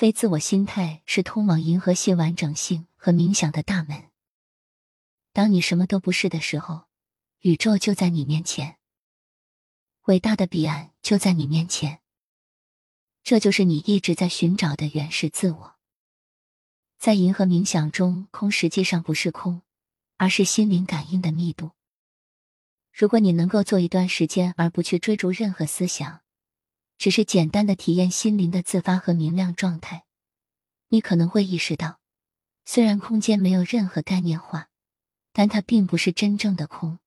非自我心态是通往银河系完整性和冥想的大门。当你什么都不是的时候，宇宙就在你面前，伟大的彼岸就在你面前。这就是你一直在寻找的原始自我。在银河冥想中，空实际上不是空，而是心灵感应的密度。如果你能够做一段时间，而不去追逐任何思想，只是简单的体验心灵的自发和明亮状态，你可能会意识到，虽然空间没有任何概念化，但它并不是真正的空。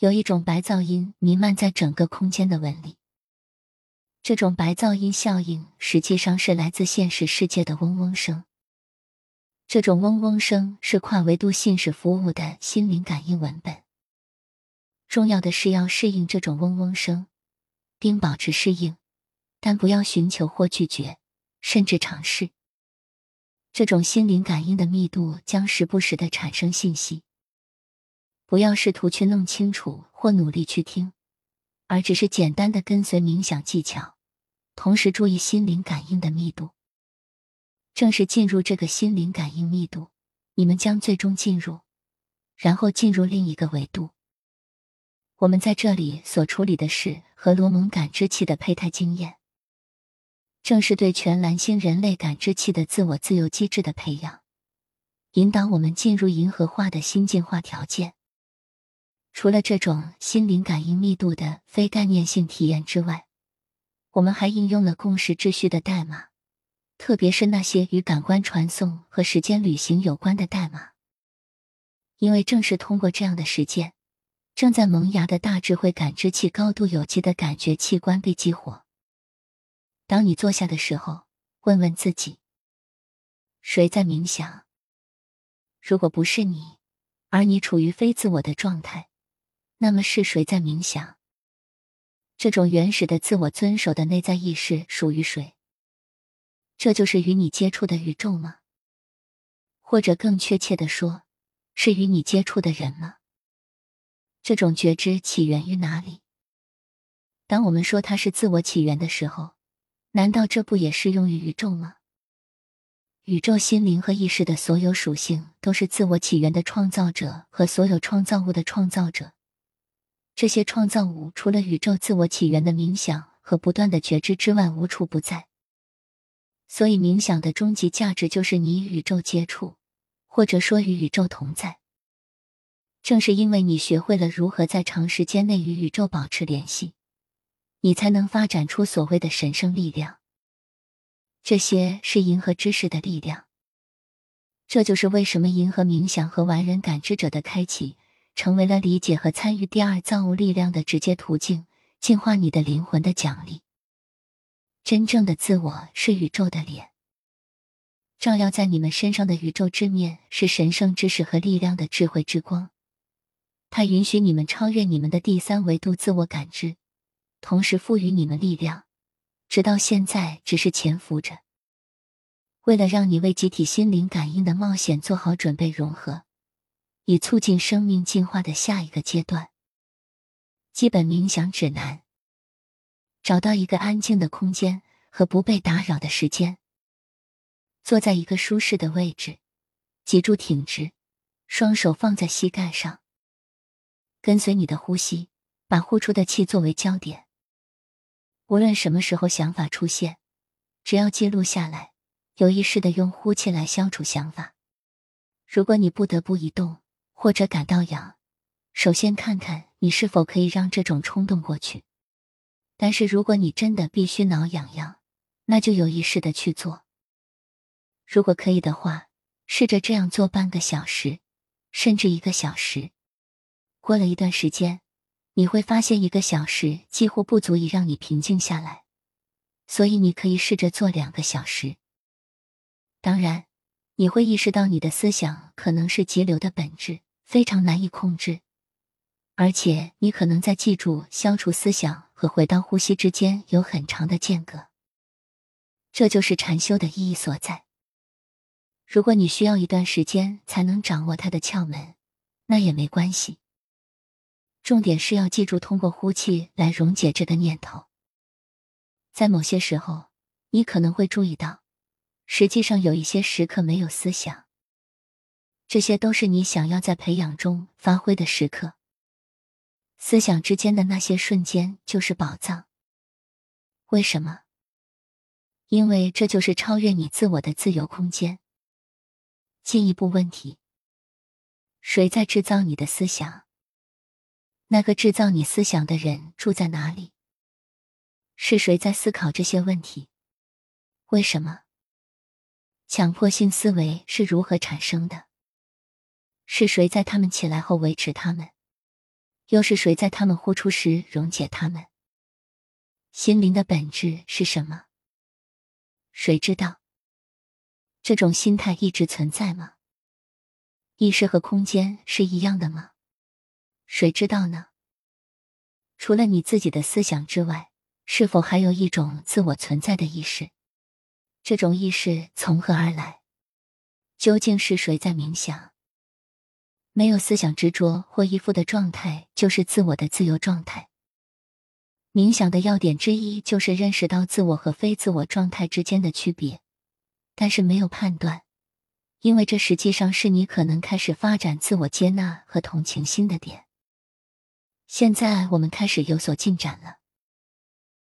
有一种白噪音弥漫在整个空间的纹理。这种白噪音效应实际上是来自现实世界的嗡嗡声。这种嗡嗡声是跨维度信使服务的心灵感应文本。重要的是要适应这种嗡嗡声，并保持适应，但不要寻求或拒绝，甚至尝试。这种心灵感应的密度将时不时的产生信息。不要试图去弄清楚或努力去听，而只是简单的跟随冥想技巧，同时注意心灵感应的密度。正是进入这个心灵感应密度，你们将最终进入，然后进入另一个维度。我们在这里所处理的是和罗蒙感知器的胚胎经验，正是对全蓝星人类感知器的自我自由机制的培养，引导我们进入银河化的新进化条件。除了这种心灵感应密度的非概念性体验之外，我们还应用了共识秩序的代码。特别是那些与感官传送和时间旅行有关的代码，因为正是通过这样的实践，正在萌芽的大智慧感知器高度有机的感觉器官被激活。当你坐下的时候，问问自己：谁在冥想？如果不是你，而你处于非自我的状态，那么是谁在冥想？这种原始的自我遵守的内在意识属于谁？这就是与你接触的宇宙吗？或者更确切的说，是与你接触的人吗？这种觉知起源于哪里？当我们说它是自我起源的时候，难道这不也适用于宇宙吗？宇宙心灵和意识的所有属性都是自我起源的创造者和所有创造物的创造者。这些创造物除了宇宙自我起源的冥想和不断的觉知之外，无处不在。所以，冥想的终极价值就是你与宇宙接触，或者说与宇宙同在。正是因为你学会了如何在长时间内与宇宙保持联系，你才能发展出所谓的神圣力量。这些是银河知识的力量。这就是为什么银河冥想和完人感知者的开启，成为了理解和参与第二造物力量的直接途径，净化你的灵魂的奖励。真正的自我是宇宙的脸，照耀在你们身上的宇宙之面是神圣知识和力量的智慧之光，它允许你们超越你们的第三维度自我感知，同时赋予你们力量，直到现在只是潜伏着，为了让你为集体心灵感应的冒险做好准备融合，以促进生命进化的下一个阶段。基本冥想指南。找到一个安静的空间和不被打扰的时间，坐在一个舒适的位置，脊柱挺直，双手放在膝盖上，跟随你的呼吸，把呼出的气作为焦点。无论什么时候想法出现，只要记录下来，有意识的用呼气来消除想法。如果你不得不移动或者感到痒，首先看看你是否可以让这种冲动过去。但是，如果你真的必须挠痒痒，那就有意识的去做。如果可以的话，试着这样做半个小时，甚至一个小时。过了一段时间，你会发现一个小时几乎不足以让你平静下来，所以你可以试着做两个小时。当然，你会意识到你的思想可能是急流的本质，非常难以控制，而且你可能在记住、消除思想。和回到呼吸之间有很长的间隔，这就是禅修的意义所在。如果你需要一段时间才能掌握它的窍门，那也没关系。重点是要记住通过呼气来溶解这个念头。在某些时候，你可能会注意到，实际上有一些时刻没有思想，这些都是你想要在培养中发挥的时刻。思想之间的那些瞬间就是宝藏。为什么？因为这就是超越你自我的自由空间。进一步问题：谁在制造你的思想？那个制造你思想的人住在哪里？是谁在思考这些问题？为什么？强迫性思维是如何产生的？是谁在他们起来后维持他们？又是谁在他们呼出时溶解他们？心灵的本质是什么？谁知道？这种心态一直存在吗？意识和空间是一样的吗？谁知道呢？除了你自己的思想之外，是否还有一种自我存在的意识？这种意识从何而来？究竟是谁在冥想？没有思想执着或依附的状态，就是自我的自由状态。冥想的要点之一，就是认识到自我和非自我状态之间的区别，但是没有判断，因为这实际上是你可能开始发展自我接纳和同情心的点。现在我们开始有所进展了。